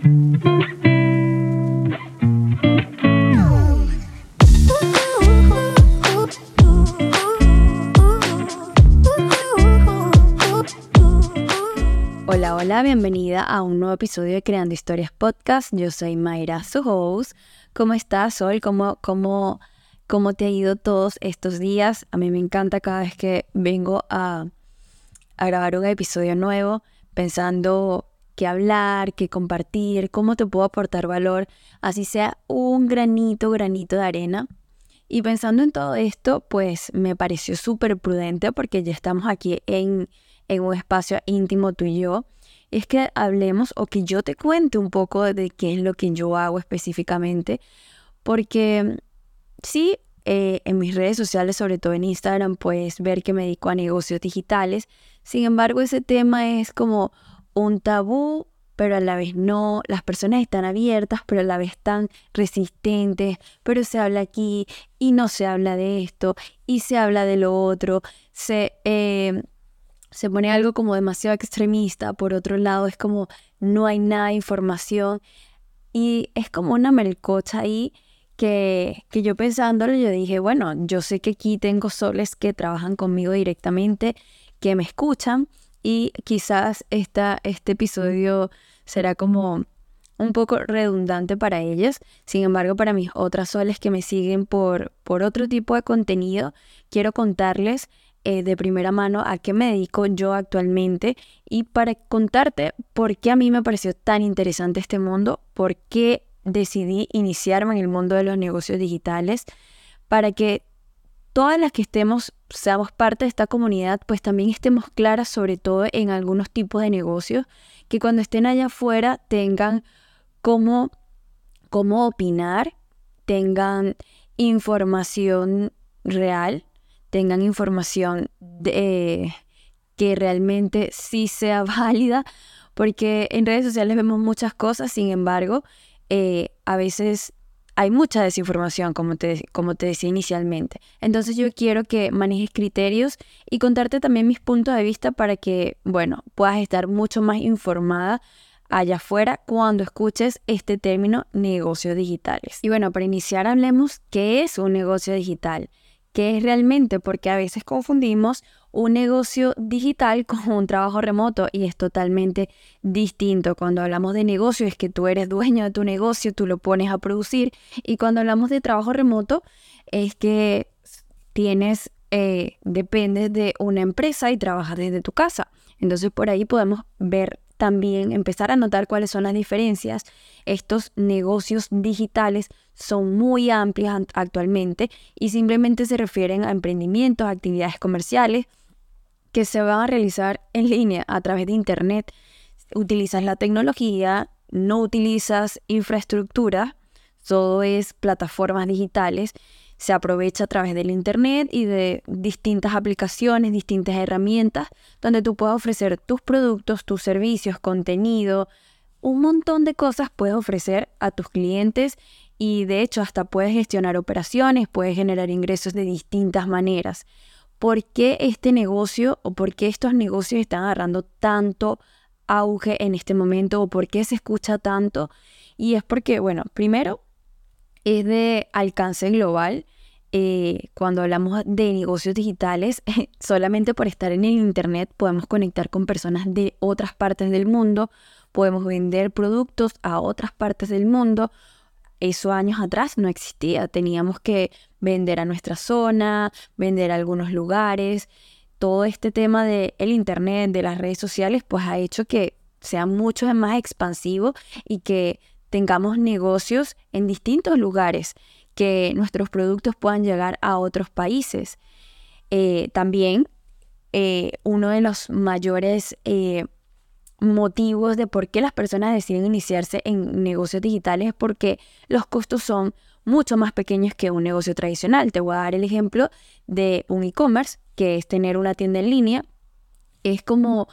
Hola, hola, bienvenida a un nuevo episodio de Creando Historias Podcast. Yo soy Mayra, su. ¿Cómo estás, Sol? ¿Cómo, cómo, cómo te ha ido todos estos días? A mí me encanta cada vez que vengo a, a grabar un episodio nuevo, pensando qué hablar, qué compartir, cómo te puedo aportar valor, así sea un granito, granito de arena. Y pensando en todo esto, pues me pareció súper prudente porque ya estamos aquí en en un espacio íntimo tú y yo, es que hablemos o que yo te cuente un poco de qué es lo que yo hago específicamente, porque sí, eh, en mis redes sociales, sobre todo en Instagram, puedes ver que me dedico a negocios digitales, sin embargo ese tema es como un tabú, pero a la vez no, las personas están abiertas, pero a la vez están resistentes, pero se habla aquí y no se habla de esto y se habla de lo otro, se... Eh, se pone algo como demasiado extremista, por otro lado es como no hay nada de información y es como una melcocha ahí que, que yo pensándolo yo dije, bueno, yo sé que aquí tengo soles que trabajan conmigo directamente, que me escuchan y quizás esta, este episodio será como un poco redundante para ellas. Sin embargo, para mis otras soles que me siguen por, por otro tipo de contenido, quiero contarles eh, de primera mano a qué me dedico yo actualmente y para contarte por qué a mí me pareció tan interesante este mundo, por qué decidí iniciarme en el mundo de los negocios digitales, para que todas las que estemos, seamos parte de esta comunidad, pues también estemos claras sobre todo en algunos tipos de negocios, que cuando estén allá afuera tengan cómo, cómo opinar, tengan información real tengan información de, que realmente sí sea válida, porque en redes sociales vemos muchas cosas, sin embargo, eh, a veces hay mucha desinformación, como te, como te decía inicialmente. Entonces yo quiero que manejes criterios y contarte también mis puntos de vista para que, bueno, puedas estar mucho más informada allá afuera cuando escuches este término negocios digitales. Y bueno, para iniciar hablemos qué es un negocio digital qué es realmente, porque a veces confundimos un negocio digital con un trabajo remoto y es totalmente distinto. Cuando hablamos de negocio es que tú eres dueño de tu negocio, tú lo pones a producir y cuando hablamos de trabajo remoto es que tienes, eh, dependes de una empresa y trabajas desde tu casa. Entonces por ahí podemos ver también empezar a notar cuáles son las diferencias. Estos negocios digitales son muy amplios actualmente y simplemente se refieren a emprendimientos, actividades comerciales que se van a realizar en línea a través de Internet. Utilizas la tecnología, no utilizas infraestructura, todo es plataformas digitales se aprovecha a través del Internet y de distintas aplicaciones, distintas herramientas, donde tú puedes ofrecer tus productos, tus servicios, contenido, un montón de cosas puedes ofrecer a tus clientes y de hecho hasta puedes gestionar operaciones, puedes generar ingresos de distintas maneras. ¿Por qué este negocio o por qué estos negocios están agarrando tanto auge en este momento o por qué se escucha tanto? Y es porque, bueno, primero es de alcance global. Eh, cuando hablamos de negocios digitales, solamente por estar en el Internet podemos conectar con personas de otras partes del mundo, podemos vender productos a otras partes del mundo. Eso años atrás no existía, teníamos que vender a nuestra zona, vender a algunos lugares. Todo este tema del el Internet, de las redes sociales, pues ha hecho que sea mucho más expansivo y que tengamos negocios en distintos lugares, que nuestros productos puedan llegar a otros países. Eh, también eh, uno de los mayores eh, motivos de por qué las personas deciden iniciarse en negocios digitales es porque los costos son mucho más pequeños que un negocio tradicional. Te voy a dar el ejemplo de un e-commerce, que es tener una tienda en línea. Es como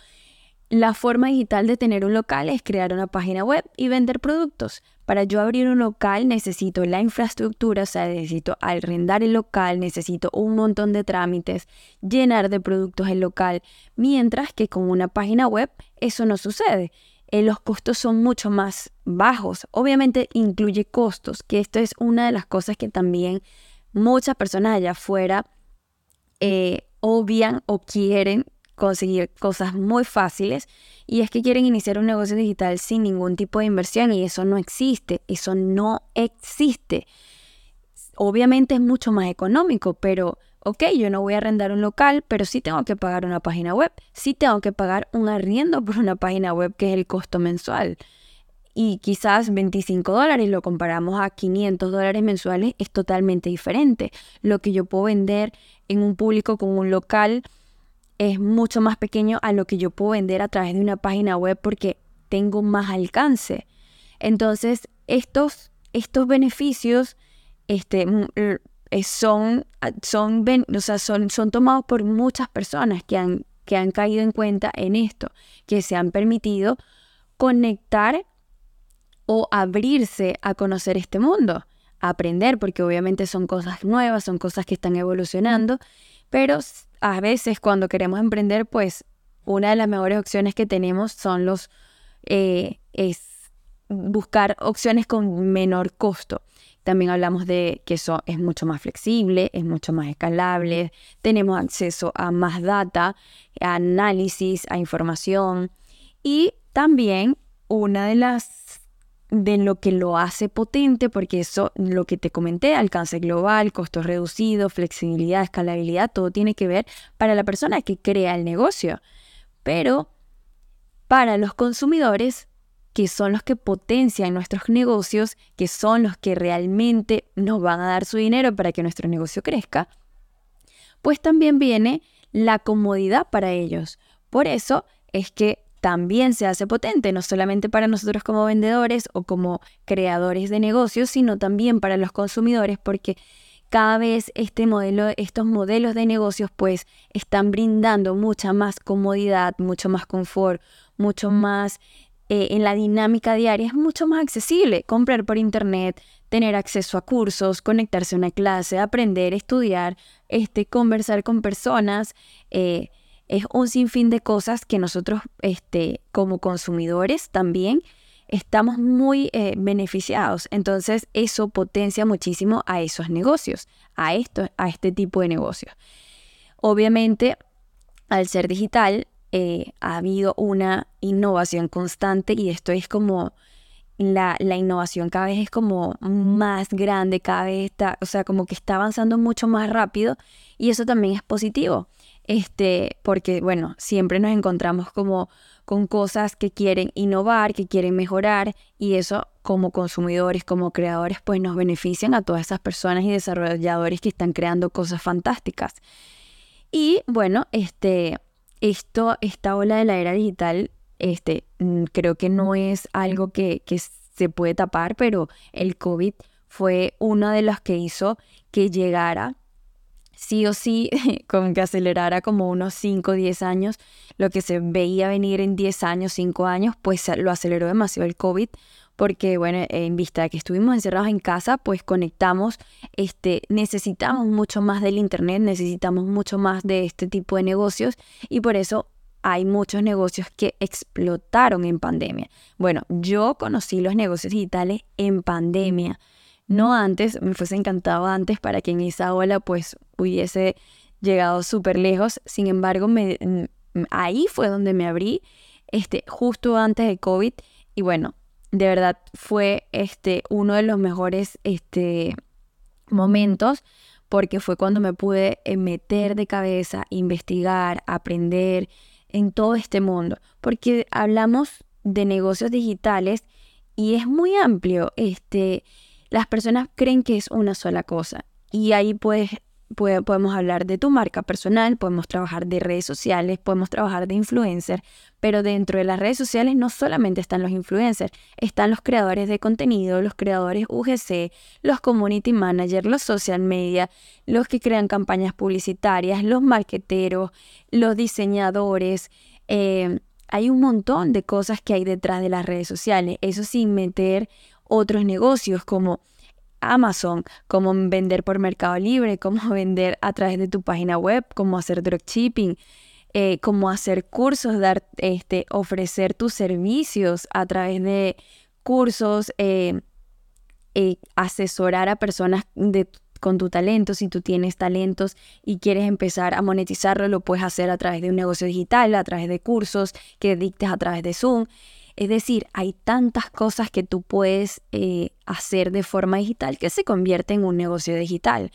la forma digital de tener un local es crear una página web y vender productos. Para yo abrir un local necesito la infraestructura, o sea, necesito arrendar el local, necesito un montón de trámites, llenar de productos el local, mientras que con una página web eso no sucede. eh, los costos son mucho más bajos. Obviamente incluye costos, que esto es una de las cosas que también muchas personas allá afuera eh, obvian o quieren conseguir cosas muy fáciles y es que quieren iniciar un negocio digital sin ningún tipo de inversión y eso no existe, eso no existe. Obviamente es mucho más económico, pero ok, yo no voy a arrendar un local, pero sí tengo que pagar una página web, sí tengo que pagar un arriendo por una página web que es el costo mensual. Y quizás 25 dólares lo comparamos a 500 dólares mensuales es totalmente diferente. Lo que yo puedo vender en un público con un local es mucho más pequeño a lo que yo puedo vender a través de una página web porque tengo más alcance. Entonces, estos, estos beneficios este, eh, son, ah, son, son, tomados por muchas personas que han, que han caído en cuenta en esto, que se han permitido conectar o abrirse a conocer este mundo, aprender, porque obviamente son cosas nuevas, son cosas que están evolucionando, pero a veces cuando queremos emprender, pues una de las mejores opciones que tenemos son los, eh, es buscar opciones con menor costo. También hablamos de que eso es mucho más flexible, es mucho más escalable, tenemos acceso a más data, análisis, a información y también una de las de lo que lo hace potente, porque eso, lo que te comenté, alcance global, costos reducidos, flexibilidad, escalabilidad, todo tiene que ver para la persona que crea el negocio. Pero para los consumidores que son los que potencian nuestros negocios, que son los que realmente nos van a dar su dinero para que nuestro negocio crezca, pues también viene la comodidad para ellos. Por eso es que también se hace potente, no solamente para nosotros como vendedores o como creadores de negocios, sino también para los consumidores, porque cada vez este modelo, estos modelos de negocios pues están brindando mucha más comodidad, mucho más confort, mucho más eh, en la dinámica diaria es mucho más accesible. Comprar por internet, tener acceso a cursos, conectarse a una clase, aprender, estudiar, este, conversar con personas. Eh, es un sinfín de cosas que nosotros este, como consumidores también estamos muy eh, beneficiados. Entonces eso potencia muchísimo a esos negocios, a, esto, a este tipo de negocios. Obviamente, al ser digital, eh, ha habido una innovación constante y esto es como la, la, innovación cada vez es como más grande, cada vez está, o sea, como que está avanzando mucho más rápido y eso también es positivo, este, porque bueno, siempre nos encontramos como con cosas que quieren innovar, que quieren mejorar y eso como consumidores, como creadores, pues nos benefician a todas esas personas y desarrolladores que están creando cosas fantásticas. Y bueno, este, esto, esta ola de la era digital, este, mm, creo que no es algo que, que se puede tapar, pero el COVID fue una de las que hizo que llegara sí o sí, como que acelerara como unos 5 o 10 años, lo que se veía venir en 10 años, 5 años, pues lo aceleró demasiado el COVID, porque bueno, en vista de que estuvimos encerrados en casa, pues conectamos, este, necesitamos mucho más del Internet, necesitamos mucho más de este tipo de negocios y por eso hay muchos negocios que explotaron en pandemia. Bueno, yo conocí los negocios digitales en pandemia, no antes, me fuese encantado antes para que en esa ola pues hubiese llegado súper lejos, sin embargo, me, ahí fue donde me abrí, este, justo antes de COVID y bueno, de verdad fue este, uno de los mejores este, momentos porque fue cuando me pude eh, meter de cabeza, investigar, aprender en todo este mundo. Porque hablamos de negocios digitales y es muy amplio. Este, las personas creen que es una sola cosa y ahí podemos hablar de tu marca personal, podemos trabajar de redes sociales, podemos trabajar de influencer, pero dentro de las redes sociales no solamente están los influencers, están los creadores de contenido, los creadores UGC, los community managers, los social media, los que crean campañas publicitarias, los marqueteros, los diseñadores. Eh, hay un montón de cosas que hay detrás de las redes sociales, eso sin meter otros negocios como Amazon, cómo vender por Mercado Libre, cómo vender a través de tu página web, cómo hacer dropshipping. eh, como hacer cursos, dar, este, ofrecer tus servicios a través de cursos, eh, eh, asesorar a personas con tu talento. Si tú tienes talentos y quieres empezar a monetizarlo, lo puedes hacer a través de un negocio digital, a través de cursos que dictes a través de Zoom. Es decir, hay tantas cosas que tú puedes hacer de forma digital que se convierte en un negocio digital.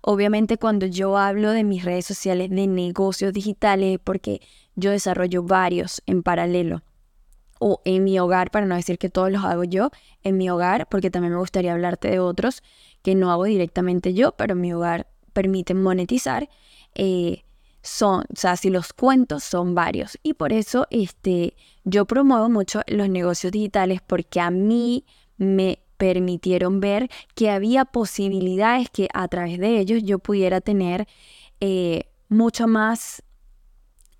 Obviamente cuando yo hablo de mis redes sociales de negocios digitales, porque yo desarrollo varios en paralelo. O en mi hogar, para no decir que todos los hago yo, en mi hogar, porque también me gustaría hablarte de otros que no hago directamente yo, pero en mi hogar permiten monetizar. Eh, son, o sea, si los cuentos son varios. Y por eso este, yo promuevo mucho los negocios digitales porque a mí me permitieron ver que había posibilidades que a través de ellos yo pudiera tener eh, mucho más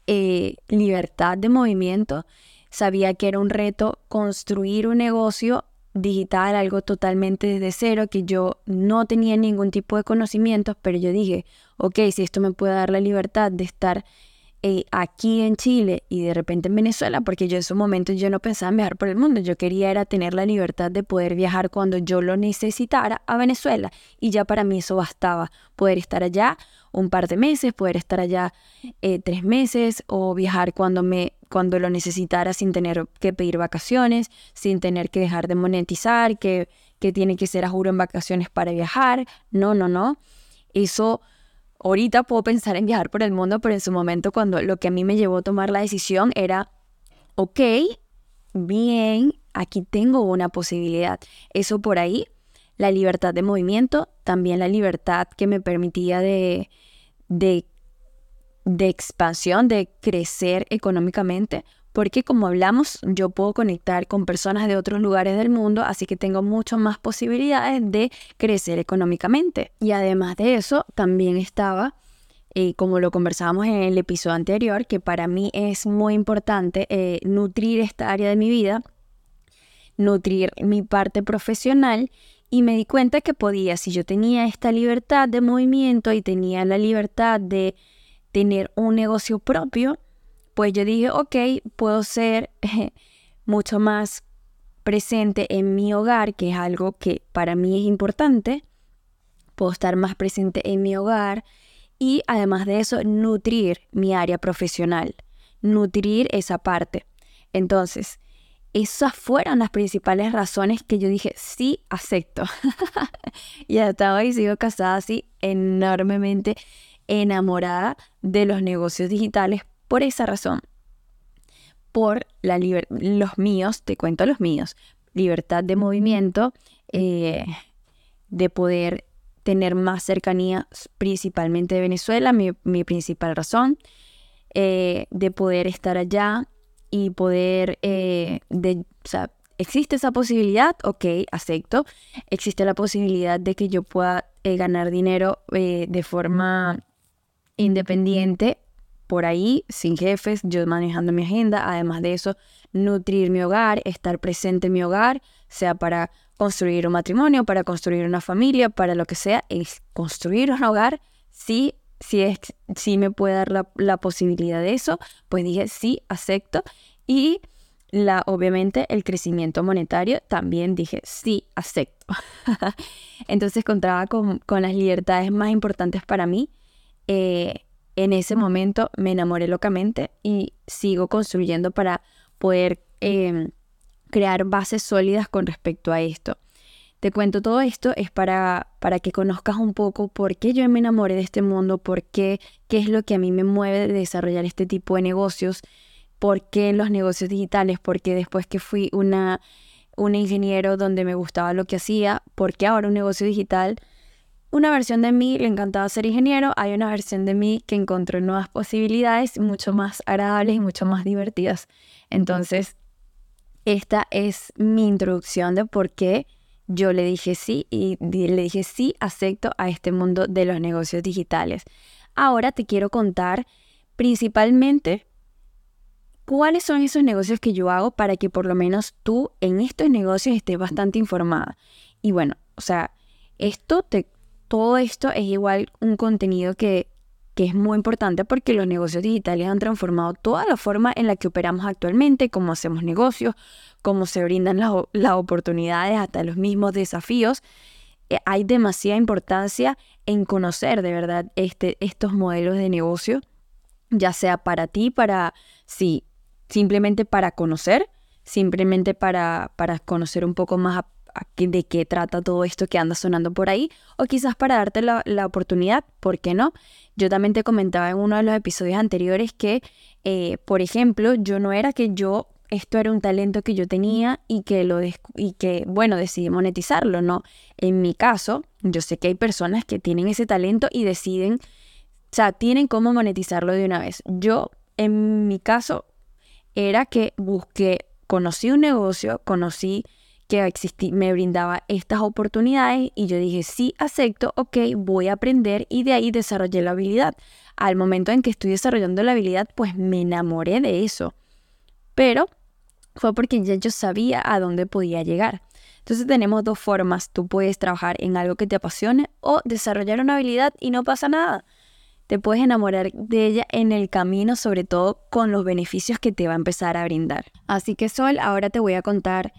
eh, libertad de movimiento. Sabía que era un reto construir un negocio digital, algo totalmente desde cero, que yo no tenía ningún tipo de conocimientos, pero yo dije, ok, si esto me puede dar la libertad de estar eh, aquí en Chile y de repente en Venezuela, porque yo en esos momentos yo no pensaba en viajar por el mundo, yo quería era tener la libertad de poder viajar cuando yo lo necesitara a Venezuela y ya para mí eso bastaba, poder estar allá un par de meses, poder estar allá eh, tres meses o viajar cuando me cuando lo necesitara sin tener que pedir vacaciones, sin tener que dejar de monetizar, que, que tiene que ser a juro en vacaciones para viajar. No, no, no. Eso Ahorita puedo pensar en viajar por el mundo, pero en su momento cuando lo que a mí me llevó a tomar la decisión era, ok, bien, aquí tengo una posibilidad. Eso por ahí, la libertad de movimiento, también la libertad que me permitía de, de, de expansión, de crecer económicamente, porque como hablamos, yo puedo conectar con personas de otros lugares del mundo, así que tengo muchas más posibilidades de crecer económicamente. Y además de eso, también estaba, eh, como lo conversábamos en el episodio anterior, que para mí es muy importante eh, nutrir esta área de mi vida, nutrir mi parte profesional y me di cuenta que podía, si yo tenía esta libertad de movimiento y tenía la libertad de tener un negocio propio, pues yo dije, ok, puedo ser mucho más presente en mi hogar, que es algo que para mí es importante. Puedo estar más presente en mi hogar y además de eso, nutrir mi área profesional, nutrir esa parte. Entonces, esas fueron las principales razones que yo dije, sí, acepto. y hasta hoy sigo casada así, enormemente enamorada de los negocios digitales por esa razón, por la los míos, te cuento los míos, libertad de movimiento, eh, de poder tener más cercanía principalmente de Venezuela, mi, principal razón, eh, de poder estar allá y poder, eh, o sea, existe esa posibilidad, ok, acepto, existe la posibilidad de que yo pueda ganar dinero de forma independiente por ahí, sin jefes, yo manejando mi agenda, además de eso, nutrir mi hogar, estar presente en mi hogar, sea para construir un matrimonio, para construir una familia, para lo que sea, es construir un hogar, sí, sí, es, sí me puede dar la, la posibilidad de eso, pues dije, sí, acepto. Y la, obviamente el crecimiento monetario, también dije, sí, acepto. Entonces contaba con, con, las libertades más importantes para mí. Eh, en ese momento me enamoré locamente y sigo construyendo para poder em, crear bases sólidas con respecto a esto. Te cuento todo esto es para, para que conozcas un poco por qué yo me enamoré de este mundo, por qué, qué es lo que a mí me mueve de desarrollar este tipo de negocios, por qué los negocios digitales, porque después que fui una, un ingeniero donde me gustaba lo que hacía, por qué ahora un negocio digital una versión de mí le encantaba ser ingeniero, hay una versión de mí que encontró nuevas posibilidades mucho más agradables y mucho más divertidas. Entonces, esta es mi introducción de por qué yo le dije sí y le dije sí, acepto a este mundo de los negocios digitales. Ahora te quiero contar principalmente cuáles son esos negocios que yo hago para que por lo menos tú en estos negocios estés bastante informada. Y bueno, o sea, esto te, todo esto es igual un contenido que que es muy importante porque los negocios digitales han transformado toda la forma en la que operamos actualmente, cómo hacemos negocios, cómo se brindan las, oportunidades, hasta los mismos desafíos. Eh, hay demasiada importancia en conocer de verdad este, estos modelos de negocio, ya sea para ti, para, sí, simplemente para conocer, simplemente para, para conocer un poco más de qué trata todo esto que anda sonando por ahí, o quizás para darte la, la, oportunidad, ¿por qué no? Yo también te comentaba en uno de los episodios anteriores que, eh, por ejemplo, yo no era que yo, esto era un talento que yo tenía y que, lo y que, bueno, decidí monetizarlo, ¿no? En mi caso, yo sé que hay personas que tienen ese talento y deciden, o sea, tienen cómo monetizarlo de una vez. Yo, en mi caso, era que busqué, conocí un negocio, conocí que existí, me brindaba estas oportunidades y yo dije, sí, acepto, ok, voy a aprender y de ahí desarrollé la habilidad. Al momento en que estoy desarrollando la habilidad, pues me enamoré de eso. Pero fue porque ya yo sabía a dónde podía llegar. Entonces tenemos dos formas. Tú puedes trabajar en algo que te apasione o desarrollar una habilidad y no pasa nada. Te puedes enamorar de ella en el camino, sobre todo con los beneficios que te va a empezar a brindar. Así que Sol, ahora te voy a contar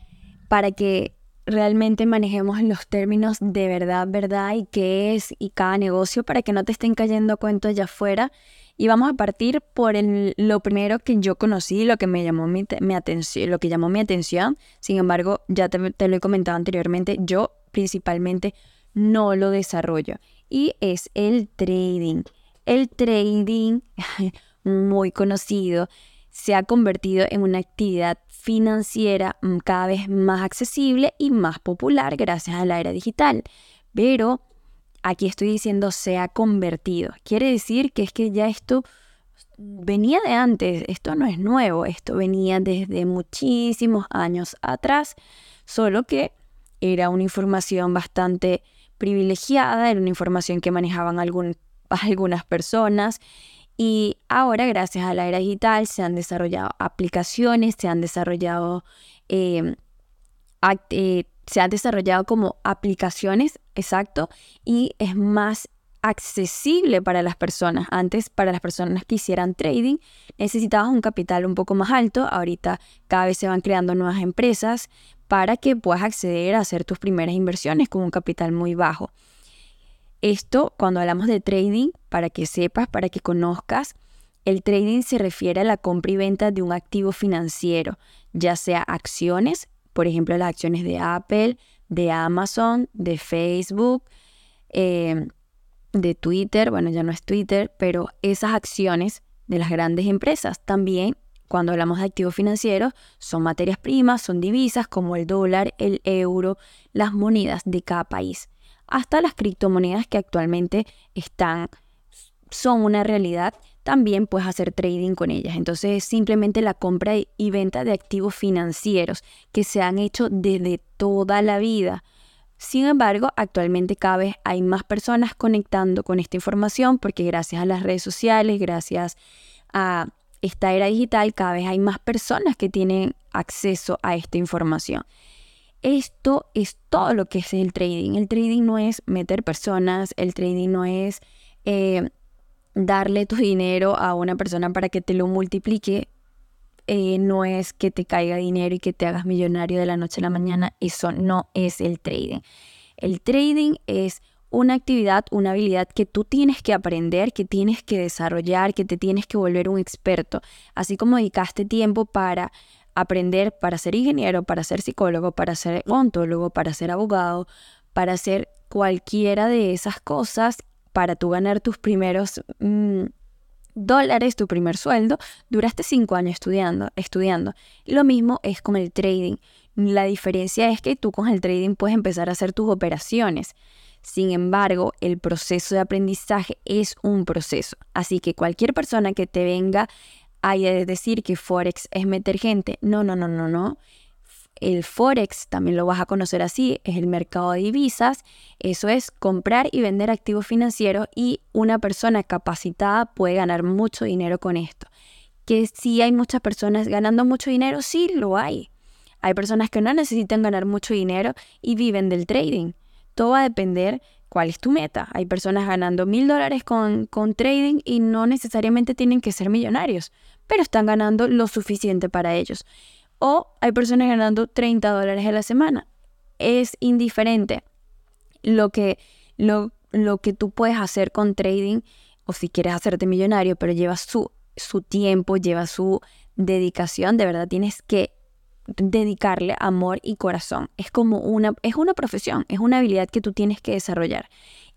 para que realmente manejemos los términos de verdad, verdad y qué es y cada negocio para que no te estén cayendo cuentos allá afuera. Y vamos a partir por lo primero que yo conocí, lo que me llamó mi, atención, lo que llamó mi atención. Sin embargo, ya te, te lo he comentado anteriormente, yo principalmente no lo desarrollo. Y es el trading. El trading, muy conocido, se ha convertido en una actividad financiera mm, cada vez más accesible y más popular gracias a la era digital. Pero aquí estoy diciendo se ha convertido. Quiere decir que es que ya esto venía de antes, esto no es nuevo, esto venía desde muchísimos años atrás, solo que era una información bastante privilegiada, era una información que manejaban algunas personas y ahora, gracias a la era digital, se han desarrollado aplicaciones, se han desarrollado, em, eh, se han desarrollado como aplicaciones, exacto, y es más accesible para las personas. Antes, para las personas que hicieran trading, necesitabas un capital un poco más alto. Ahorita cada vez se van creando nuevas empresas para que puedas acceder a hacer tus primeras inversiones con un capital muy bajo. Esto, cuando hablamos de trading, para que sepas, para que conozcas, el trading se refiere a la compra y venta de un activo financiero, ya sea acciones, por ejemplo las acciones de Apple, de Amazon, de Facebook, eh, de Twitter, bueno ya no es Twitter, pero esas acciones de las grandes empresas. También cuando hablamos de activos financieros, son materias primas, son divisas como el dólar, el euro, las monedas de cada país hasta las criptomonedas que actualmente están, son una realidad, también puedes hacer trading con ellas. Entonces es simplemente la compra y venta de activos financieros que se han hecho desde toda la vida. Sin embargo, actualmente cada vez hay más personas conectando con esta información porque gracias a las redes sociales, gracias a esta era digital, cada vez hay más personas que tienen acceso a esta información. Esto es todo lo que es el trading. El trading no es meter personas, el trading no es eh, darle tu dinero a una persona para que te lo multiplique, eh, no es que te caiga dinero y que te hagas millonario de la noche a la mañana. Eso no es el trading. El trading es una actividad, una habilidad que tú tienes que aprender, que tienes que desarrollar, que te tienes que volver un experto. Así como dedicaste tiempo para aprender para ser ingeniero, para ser psicólogo, para ser ontólogo, para ser abogado, para hacer cualquiera de esas cosas, para tú ganar tus primeros mm, dólares, tu primer sueldo, duraste cinco años estudiando, estudiando. Lo mismo es con el trading. La diferencia es que tú con el trading puedes empezar a hacer tus operaciones. Sin embargo, el proceso de aprendizaje es un proceso. Así que cualquier persona que te venga hay de decir que Forex es meter gente. No, no, no, no, no. El Forex, también lo vas a conocer así, es el mercado de divisas. Eso es comprar y vender activos financieros y una persona capacitada puede ganar mucho dinero con esto. Que si hay muchas personas ganando mucho dinero, sí lo hay. Hay personas que no necesitan ganar mucho dinero y viven del trading. Todo va a depender cuál es tu meta. Hay personas ganando mil dólares con, trading y no necesariamente tienen que ser millonarios, pero están ganando lo suficiente para ellos. O hay personas ganando 30 dólares a la semana. Es indiferente lo que, lo, lo que tú puedes hacer con trading o si quieres hacerte millonario, pero lleva su, su tiempo, lleva su dedicación, de verdad tienes que dedicarle amor y corazón. Es como una, es una profesión, es una habilidad que tú tienes que desarrollar.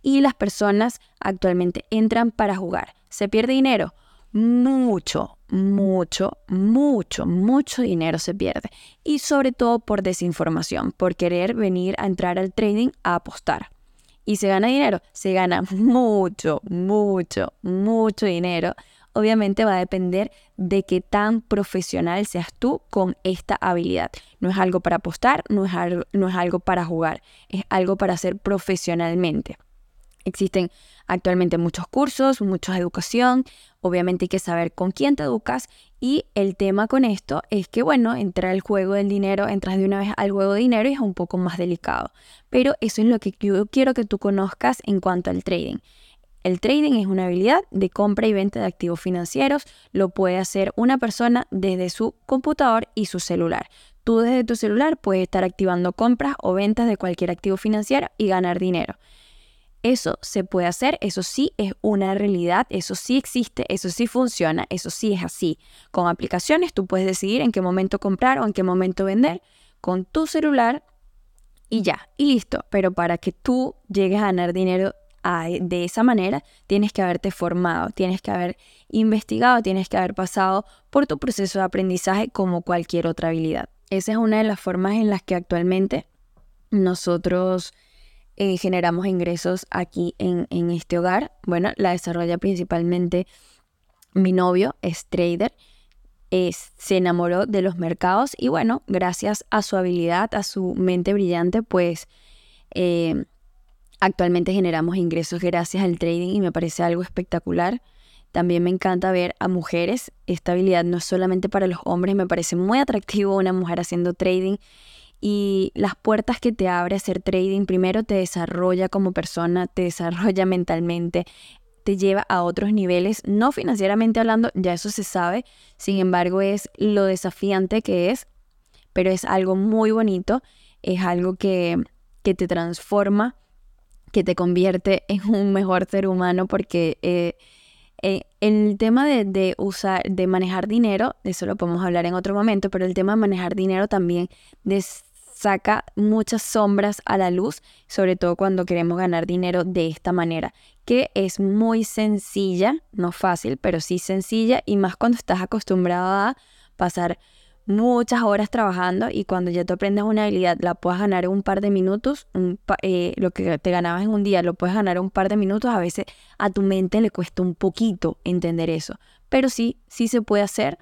Y las personas actualmente entran para jugar. ¿Se pierde dinero? Mucho, mucho, mucho, mucho dinero se pierde. Y sobre todo por desinformación, por querer venir a entrar al trading a apostar. ¿Y se gana dinero? Se gana mucho, mucho, mucho dinero obviamente va a depender de qué tan profesional seas tú con esta habilidad. No es algo para apostar, no es algo, no es algo para jugar, es algo para hacer profesionalmente. Existen actualmente muchos cursos, mucha educación, obviamente hay que saber con quién te educas y el tema con esto es que, bueno, entrar al juego del dinero, entras de una vez al juego de dinero y es un poco más delicado. Pero eso es lo que yo quiero que tú conozcas en cuanto al trading. El trading es una habilidad de compra y venta de activos financieros. Lo puede hacer una persona desde su computador y su celular. Tú desde tu celular puedes estar activando compras o ventas de cualquier activo financiero y ganar dinero. Eso se puede hacer, eso sí es una realidad, eso sí existe, eso sí funciona, eso sí es así. Con aplicaciones tú puedes decidir en qué momento comprar o en qué momento vender con tu celular y ya, y listo. Pero para que tú llegues a ganar dinero de esa manera, tienes que haberte formado, tienes que haber investigado, tienes que haber pasado por tu proceso de aprendizaje como cualquier otra habilidad. Esa es una de las formas en las que actualmente nosotros eh, generamos ingresos aquí en, este hogar. Bueno, la desarrolla principalmente mi novio, es trader. Se enamoró de los mercados y bueno, gracias a su habilidad, a su mente brillante, pues eh, Actualmente generamos ingresos gracias al trading y me parece algo espectacular. También me encanta ver a mujeres. Esta habilidad no es solamente para los hombres, me parece muy atractivo una mujer haciendo trading. Y las puertas que te abre hacer trading, primero te desarrolla como persona, te desarrolla mentalmente, te lleva a otros niveles, no financieramente hablando, ya eso se sabe, sin embargo es lo desafiante que es, pero es algo muy bonito, es algo que, que te transforma que te convierte en un mejor ser humano porque eh, eh, el tema de, usar, de manejar dinero, eso lo podemos hablar en otro momento, pero el tema de manejar dinero también saca muchas sombras a la luz, sobre todo cuando queremos ganar dinero de esta manera, que es muy sencilla, no fácil, pero sí sencilla y más cuando estás acostumbrado a pasar muchas horas trabajando y cuando ya tú aprendes una habilidad la puedes ganar en un par de minutos, eh, lo que te ganabas en un día lo puedes ganar en un par de minutos, a veces a tu mente le cuesta un poquito entender eso, pero sí, sí se puede hacer.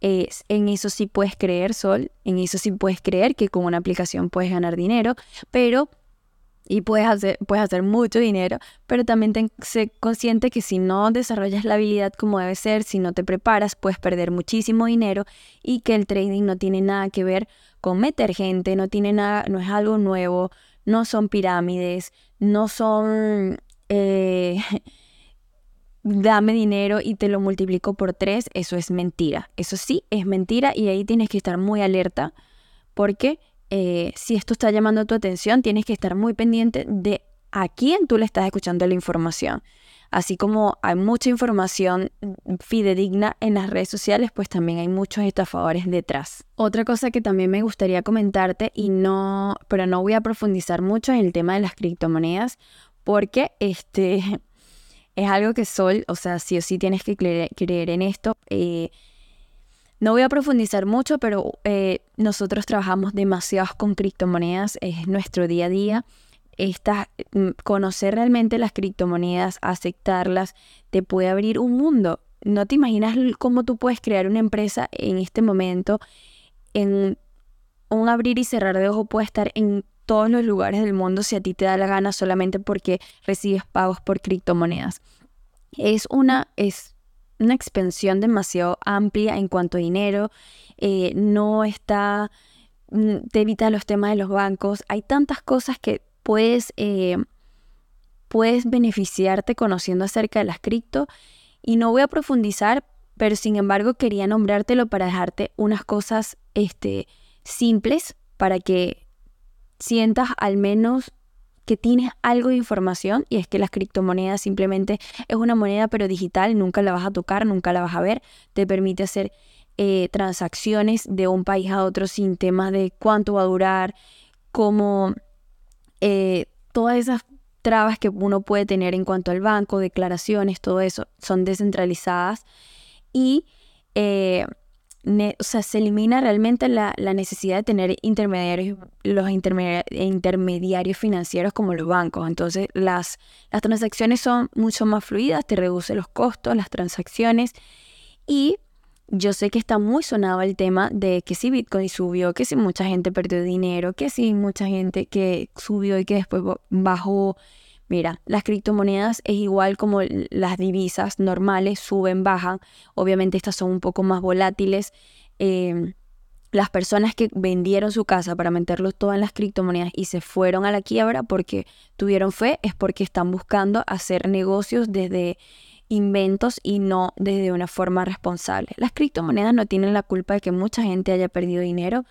en eso sí puedes creer, Sol, en eso sí puedes creer que con una aplicación puedes ganar dinero, pero y puedes hacer, puedes hacer mucho dinero, pero también ten, sé consciente que si no desarrollas la habilidad como debe ser, si no te preparas, puedes perder muchísimo dinero y que el trading no tiene nada que ver con meter gente, no tiene nada, no es algo nuevo, no son pirámides, no son eh, dame dinero y te lo multiplico por tres, eso es mentira. Eso sí es mentira y ahí tienes que estar muy alerta porque eh, si esto está llamando tu atención, tienes que estar muy pendiente de a quién tú le estás escuchando la información. Así como hay mucha información fidedigna en las redes sociales, pues también hay muchos estafadores detrás. Otra cosa que también me gustaría comentarte y no, pero no voy a profundizar mucho en el tema de las criptomonedas, porque este es algo que Sol, o sea, sí o sí tienes que creer, en esto. Eh, no voy a profundizar mucho, pero eh, nosotros trabajamos demasiado con criptomonedas, es nuestro día a día. Esta, mm, conocer realmente las criptomonedas, aceptarlas, te puede abrir un mundo. No te imaginas cómo tú puedes crear una empresa en este momento. En un abrir y cerrar de ojo puede estar en todos los lugares del mundo si a ti te da la gana solamente porque recibes pagos por criptomonedas. Es una, es una expansión demasiado amplia en cuanto a dinero, eh, no está, mm, te evita los temas de los bancos, hay tantas cosas que puedes, eh, puedes beneficiarte conociendo acerca de las cripto y no voy a profundizar, pero sin embargo quería nombrártelo para dejarte unas cosas este, simples para que sientas al menos que tienes algo de información y es que las criptomonedas simplemente es una moneda pero digital, nunca la vas a tocar, nunca la vas a ver, te permite hacer eh, transacciones de un país a otro sin temas de cuánto va a durar, cómo eh, todas esas trabas que uno puede tener en cuanto al banco, declaraciones, todo eso, son descentralizadas y eh, o sea, se elimina realmente la, necesidad de tener intermediarios, los intermediarios financieros como los bancos. Entonces, las, las transacciones son mucho más fluidas, te reduce los costos, las transacciones. Y yo sé que está muy sonado el tema de que si Bitcoin subió, que si mucha gente perdió dinero, que si mucha gente que subió y que después bajó. Mira, las criptomonedas es igual como las divisas normales, suben, bajan. Obviamente estas son un poco más volátiles. Em, las personas que vendieron su casa para meterlo todo en las criptomonedas y se fueron a la quiebra porque tuvieron fe, es porque están buscando hacer negocios desde inventos y no desde una forma responsable. Las criptomonedas no tienen la culpa de que mucha gente haya perdido dinero,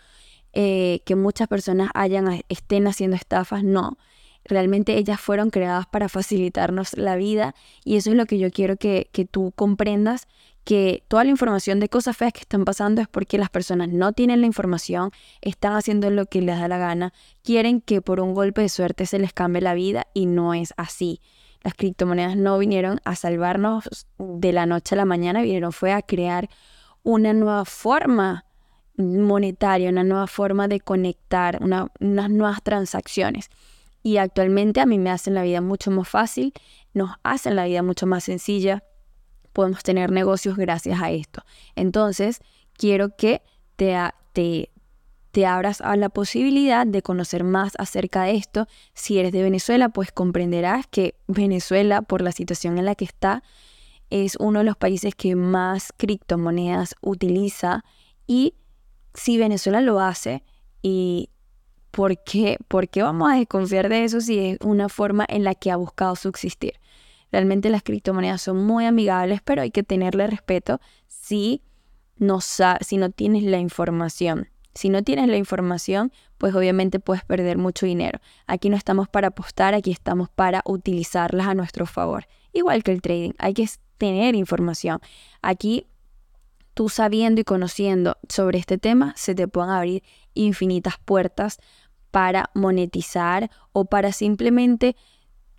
eh, que muchas personas hayan, estén haciendo estafas, no. Realmente ellas fueron creadas para facilitarnos la vida y eso es lo que yo quiero que, que tú comprendas, que toda la información de cosas feas que están pasando es porque las personas no tienen la información, están haciendo lo que les da la gana, quieren que por un golpe de suerte se les cambie la vida y no es así. Las criptomonedas no vinieron a salvarnos de la noche a la mañana, vinieron fue a crear una nueva forma monetaria, una nueva forma de conectar, unas nuevas transacciones. Y actualmente a mí me hacen la vida mucho más fácil, nos hacen la vida mucho más sencilla, podemos tener negocios gracias a esto. Entonces, quiero que te, te, te abras a la posibilidad de conocer más acerca de esto. Si eres de Venezuela, pues comprenderás que Venezuela, por la situación en la que está, es uno de los países que más criptomonedas utiliza y si Venezuela lo hace y ¿por qué, ¿por qué vamos a desconfiar de eso si es una forma en la que ha buscado subsistir? Realmente las criptomonedas son muy amigables, pero hay que tenerle respeto si no, si no tienes la información. Si no tienes la información, pues obviamente puedes perder mucho dinero. Aquí no estamos para apostar, aquí estamos para utilizarlas a nuestro favor. Igual que el trading, hay que tener información. Aquí tú sabiendo y conociendo sobre este tema, se te pueden abrir infinitas puertas para monetizar o para simplemente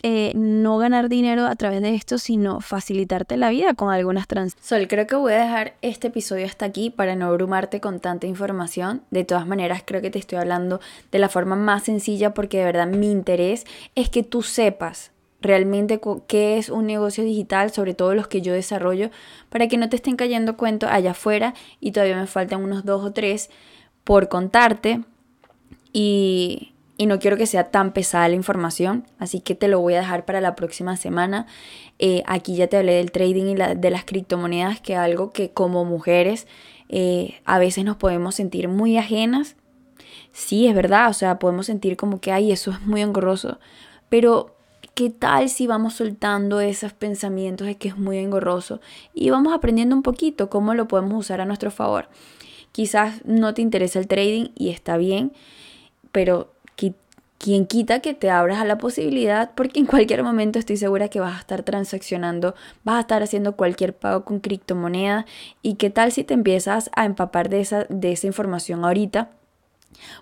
eh, no ganar dinero a través de esto, sino facilitarte la vida con algunas transacciones. Sol, creo que voy a dejar este episodio hasta aquí para no abrumarte con tanta información. De todas maneras, creo que te estoy hablando de la forma más sencilla porque de verdad mi interés es que tú sepas realmente qué es un negocio digital, sobre todo los que yo desarrollo, para que no te estén cayendo cuentos allá afuera y todavía me faltan unos dos o tres por contarte. Y, no quiero que sea tan pesada la información, así que te lo voy a dejar para la próxima semana. Eh, aquí ya te hablé del trading y de las criptomonedas, que es algo que como mujeres eh, a veces nos podemos sentir muy ajenas. Sí, es verdad, o sea, podemos sentir como que, ay, eso es muy engorroso, pero ¿qué tal si vamos soltando esos pensamientos de que es muy engorroso y vamos aprendiendo un poquito cómo lo podemos usar a nuestro favor? Quizás no te interesa el trading y está bien, pero quien quita que te abras a la posibilidad, porque en cualquier momento estoy segura que vas a estar transaccionando, vas a estar haciendo cualquier pago con criptomoneda y qué tal si te empiezas a empapar de esa, de esa información ahorita.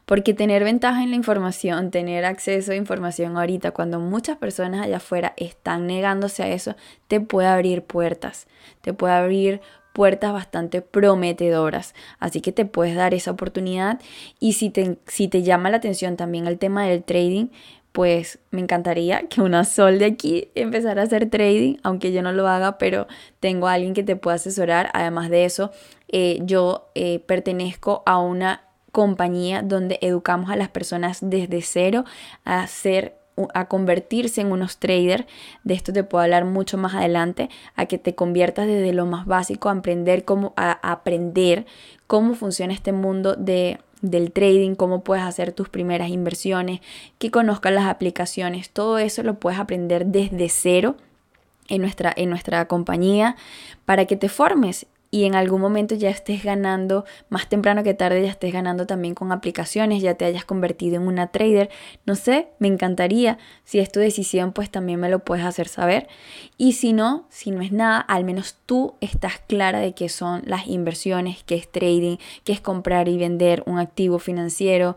Porque tener ventaja en la información, tener acceso a información ahorita, cuando muchas personas allá afuera están negándose a eso, te puede abrir puertas, te puede abrir puertas bastante prometedoras. Así que te puedes dar esa oportunidad. Y si te, si te llama la atención también el tema del trading, pues me encantaría que una sol de aquí empezara a hacer trading, aunque yo no lo haga, pero tengo a alguien que te pueda asesorar. Además de eso, eh, yo eh, pertenezco a una compañía donde educamos a las personas desde cero a hacer a convertirse en unos traders, de esto te puedo hablar mucho más adelante, a que te conviertas desde lo más básico a aprender cómo, a aprender cómo funciona este mundo de, del trading, cómo puedes hacer tus primeras inversiones, que conozcas las aplicaciones, todo eso lo puedes aprender desde cero en nuestra, en nuestra compañía para que te formes y en algún momento ya estés ganando, más temprano que tarde ya estés ganando también con aplicaciones, ya te hayas convertido en una trader. No sé, me encantaría. Si es tu decisión, pues también me lo puedes hacer saber. Y si no, si no es nada, al menos tú estás clara de qué son las inversiones, qué es trading, qué es comprar y vender un activo financiero,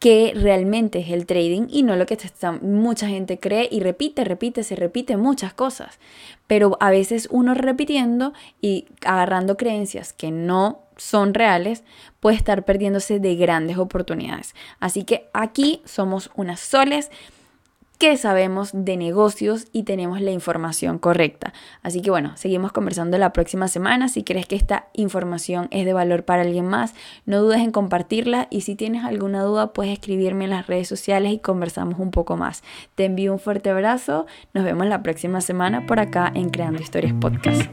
que realmente es el trading y no lo que mucha gente cree y repite, repite, se repite muchas cosas. Pero a veces uno repitiendo y agarrando creencias que no son reales, puede estar perdiéndose de grandes oportunidades. Así que aquí somos unas soles que sabemos de negocios y tenemos la información correcta. Así que bueno, seguimos conversando la próxima semana. Si crees que esta información es de valor para alguien más, no dudes en compartirla y si tienes alguna duda puedes escribirme en las redes sociales y conversamos un poco más. Te envío un fuerte abrazo. Nos vemos la próxima semana por acá en Creando Historias Podcast.